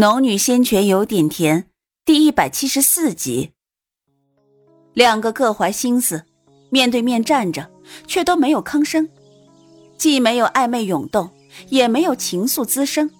农女先泉有点甜，第一百七十四集。两个各怀心思，面对面站着，却都没有吭声，既没有暧昧涌动，也没有情愫滋生，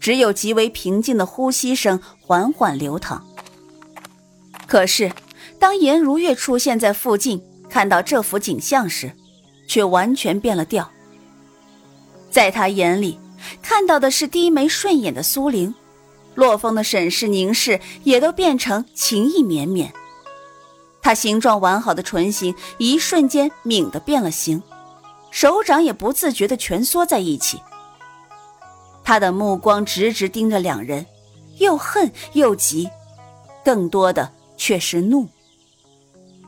只有极为平静的呼吸声缓缓流淌。可是，当颜如月出现在附近，看到这幅景象时，却完全变了调。在他眼里，看到的是低眉顺眼的苏玲。洛风的审视、凝视也都变成情意绵绵。他形状完好的唇形一瞬间抿得变了形，手掌也不自觉地蜷缩在一起。他的目光直直盯着两人，又恨又急，更多的却是怒。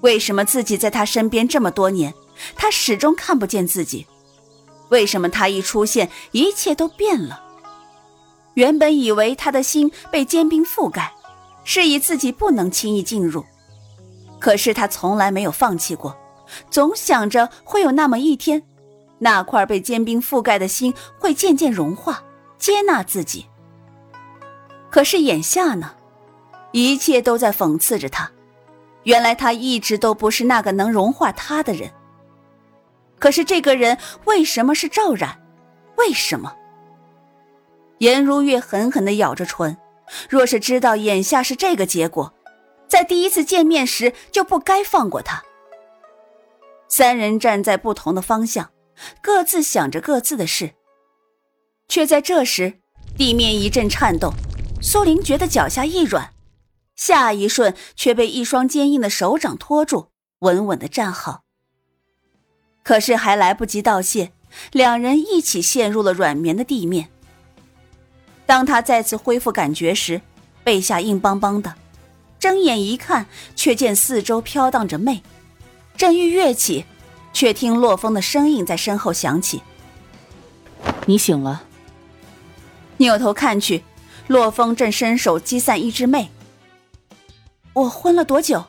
为什么自己在他身边这么多年，他始终看不见自己？为什么他一出现，一切都变了？原本以为他的心被坚冰覆盖，示意自己不能轻易进入。可是他从来没有放弃过，总想着会有那么一天，那块被坚冰覆盖的心会渐渐融化，接纳自己。可是眼下呢，一切都在讽刺着他。原来他一直都不是那个能融化他的人。可是这个人为什么是赵冉？为什么？颜如月狠狠的咬着唇，若是知道眼下是这个结果，在第一次见面时就不该放过他。三人站在不同的方向，各自想着各自的事，却在这时，地面一阵颤动，苏玲觉得脚下一软，下一瞬却被一双坚硬的手掌托住，稳稳的站好。可是还来不及道谢，两人一起陷入了软绵的地面。当他再次恢复感觉时，背下硬邦邦的，睁眼一看，却见四周飘荡着魅。正欲跃起，却听洛风的声音在身后响起：“你醒了。”扭头看去，洛风正伸手击散一只魅。我昏了多久？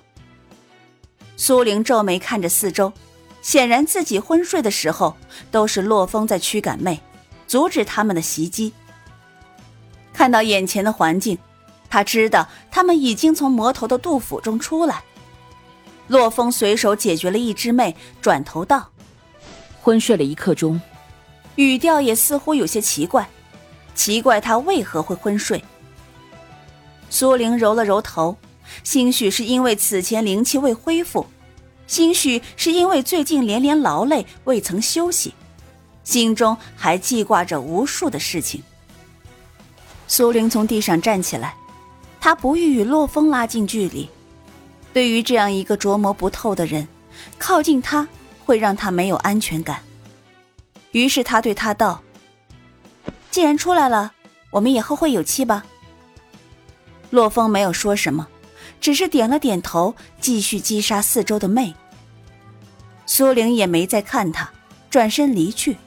苏玲皱眉看着四周，显然自己昏睡的时候，都是洛风在驱赶魅，阻止他们的袭击。看到眼前的环境，他知道他们已经从魔头的杜甫中出来。洛风随手解决了一只妹，转头道：“昏睡了一刻钟。”语调也似乎有些奇怪，奇怪他为何会昏睡。苏玲揉了揉头，兴许是因为此前灵气未恢复，兴许是因为最近连连劳累未曾休息，心中还记挂着无数的事情。苏玲从地上站起来，她不欲与洛风拉近距离。对于这样一个琢磨不透的人，靠近他会让他没有安全感。于是他对他道：“既然出来了，我们也后会有期吧？”洛风没有说什么，只是点了点头，继续击杀四周的魅。苏玲也没再看他，转身离去。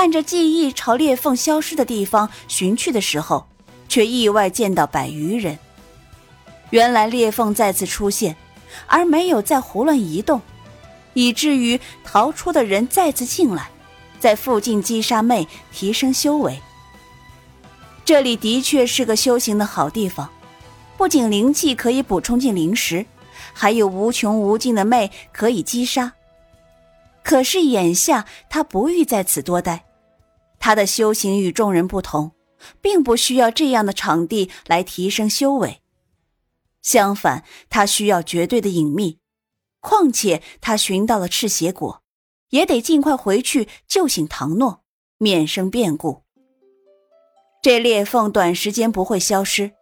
按着记忆朝裂缝消失的地方寻去的时候，却意外见到百余人。原来裂缝再次出现，而没有再胡乱移动，以至于逃出的人再次进来，在附近击杀妹，提升修为。这里的确是个修行的好地方，不仅灵气可以补充进灵石，还有无穷无尽的妹可以击杀。可是眼下他不欲在此多待。他的修行与众人不同，并不需要这样的场地来提升修为。相反，他需要绝对的隐秘。况且他寻到了赤血果，也得尽快回去救醒唐诺，免生变故。这裂缝短时间不会消失，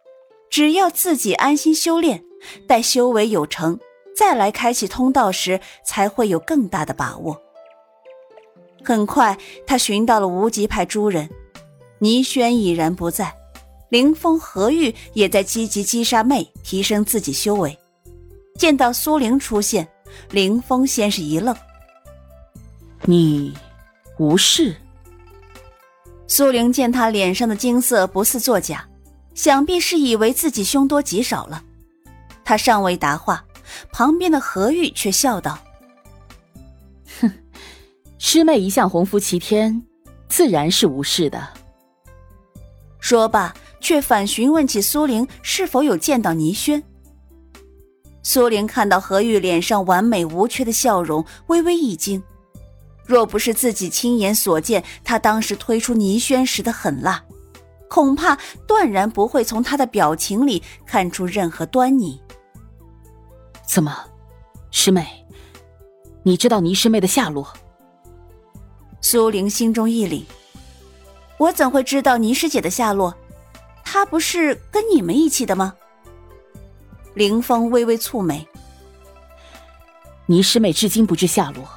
只要自己安心修炼，待修为有成，再来开启通道时，才会有更大的把握。很快，他寻到了无极派诸人，倪轩已然不在，凌风、何玉也在积极击杀魅，提升自己修为。见到苏玲出现，凌风先是一愣：“你无事？”苏玲见他脸上的惊色不似作假，想必是以为自己凶多吉少了。他尚未答话，旁边的何玉却笑道。师妹一向鸿福齐天，自然是无事的。说罢，却反询问起苏玲是否有见到倪轩。苏玲看到何玉脸上完美无缺的笑容，微微一惊。若不是自己亲眼所见，他当时推出倪轩时的狠辣，恐怕断然不会从他的表情里看出任何端倪。怎么，师妹，你知道倪师妹的下落？苏玲心中一凛，我怎会知道倪师姐的下落？她不是跟你们一起的吗？林峰微微蹙眉，倪师妹至今不知下落。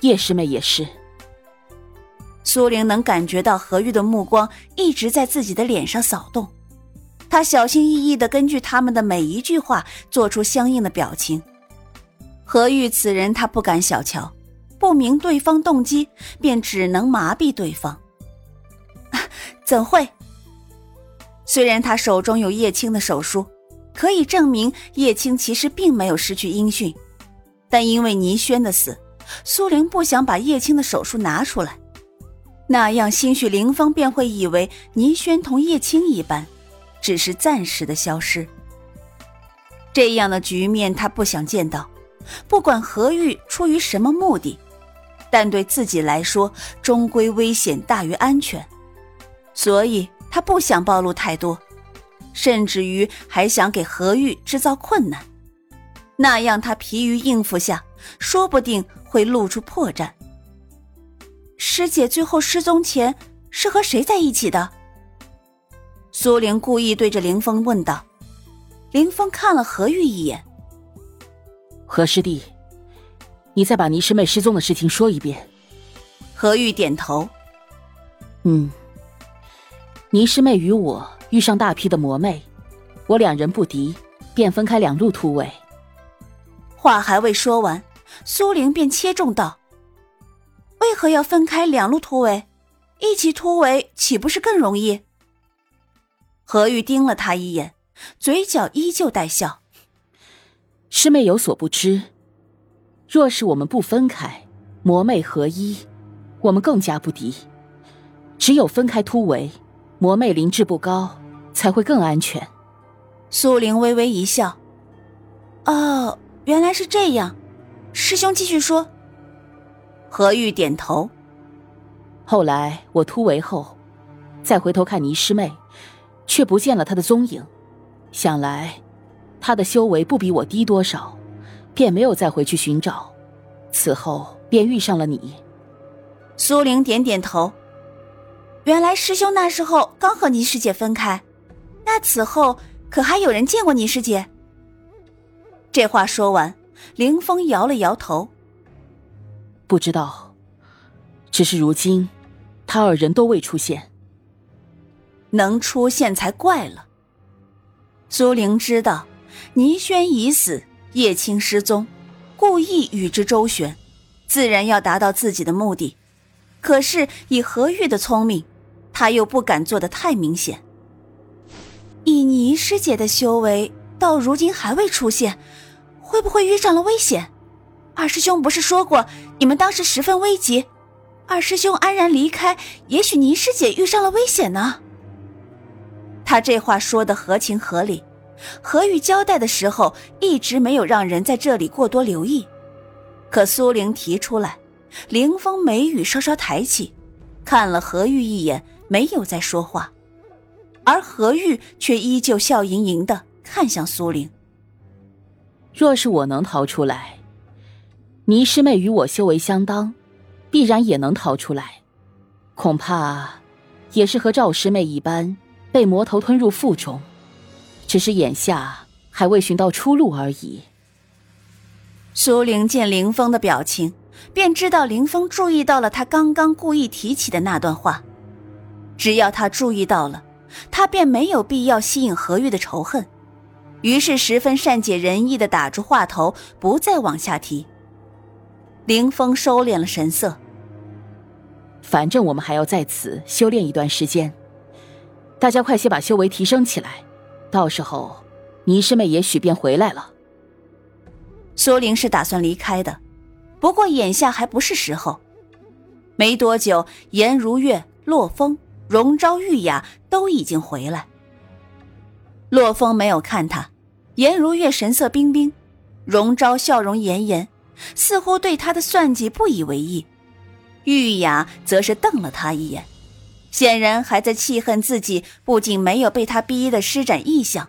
叶师妹也是。苏玲能感觉到何玉的目光一直在自己的脸上扫动，她小心翼翼的根据他们的每一句话做出相应的表情。何玉此人，他不敢小瞧，不明对方动机，便只能麻痹对方。怎会？虽然他手中有叶青的手书，可以证明叶青其实并没有失去音讯，但因为倪轩的死。苏玲不想把叶青的手术拿出来，那样兴许林峰便会以为倪轩同叶青一般，只是暂时的消失。这样的局面他不想见到。不管何玉出于什么目的，但对自己来说，终归危险大于安全，所以他不想暴露太多，甚至于还想给何玉制造困难，那样他疲于应付下，说不定。会露出破绽。师姐最后失踪前是和谁在一起的？苏玲故意对着林峰问道。林峰看了何玉一眼。何师弟，你再把倪师妹失踪的事情说一遍。何玉点头。嗯，倪师妹与我遇上大批的魔魅，我两人不敌，便分开两路突围。话还未说完。苏玲便切中道：“为何要分开两路突围？一起突围岂不是更容易？”何玉盯了他一眼，嘴角依旧带笑：“师妹有所不知，若是我们不分开，魔魅合一，我们更加不敌。只有分开突围，魔魅灵智不高，才会更安全。”苏玲微微一笑：“哦，原来是这样。”师兄继续说。何玉点头。后来我突围后，再回头看倪师妹，却不见了她的踪影。想来，她的修为不比我低多少，便没有再回去寻找。此后便遇上了你。苏玲点点头。原来师兄那时候刚和倪师姐分开，那此后可还有人见过倪师姐？这话说完。凌风摇了摇头，不知道。只是如今，他二人都未出现。能出现才怪了。苏玲知道，倪轩已死，叶青失踪，故意与之周旋，自然要达到自己的目的。可是以何玉的聪明，他又不敢做的太明显。以倪师姐的修为，到如今还未出现。会不会遇上了危险？二师兄不是说过你们当时十分危急，二师兄安然离开，也许倪师姐遇上了危险呢。他这话说的合情合理。何玉交代的时候一直没有让人在这里过多留意，可苏玲提出来，凌风眉宇稍稍抬起，看了何玉一眼，没有再说话，而何玉却依旧笑盈盈的看向苏玲。若是我能逃出来，倪师妹与我修为相当，必然也能逃出来。恐怕也是和赵师妹一般，被魔头吞入腹中，只是眼下还未寻到出路而已。苏玲见林峰的表情，便知道林峰注意到了他刚刚故意提起的那段话。只要他注意到了，他便没有必要吸引何玉的仇恨。于是十分善解人意的打住话头，不再往下提。林峰收敛了神色。反正我们还要在此修炼一段时间，大家快些把修为提升起来，到时候倪师妹也许便回来了。苏玲是打算离开的，不过眼下还不是时候。没多久，颜如月、洛风、荣昭、玉雅都已经回来。洛风没有看他，颜如月神色冰冰，荣昭笑容严严，似乎对他的算计不以为意。玉雅则是瞪了他一眼，显然还在气恨自己不仅没有被他逼得施展异象，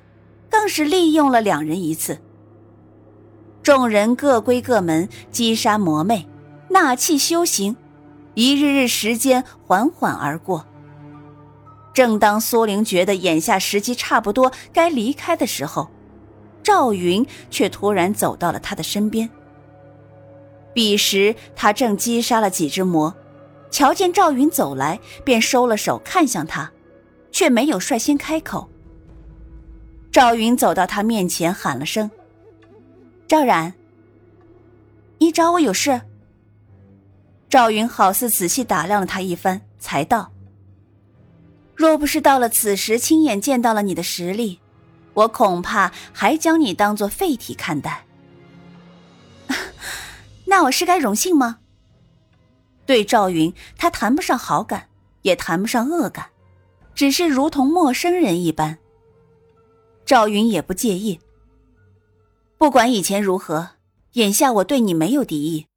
更是利用了两人一次。众人各归各门，击杀魔魅，纳气修行，一日日时间缓缓而过。正当苏玲觉得眼下时机差不多该离开的时候，赵云却突然走到了他的身边。彼时他正击杀了几只魔，瞧见赵云走来，便收了手，看向他，却没有率先开口。赵云走到他面前，喊了声：“赵然，你找我有事？”赵云好似仔细打量了他一番，才道。若不是到了此时亲眼见到了你的实力，我恐怕还将你当做废体看待。那我是该荣幸吗？对赵云，他谈不上好感，也谈不上恶感，只是如同陌生人一般。赵云也不介意。不管以前如何，眼下我对你没有敌意，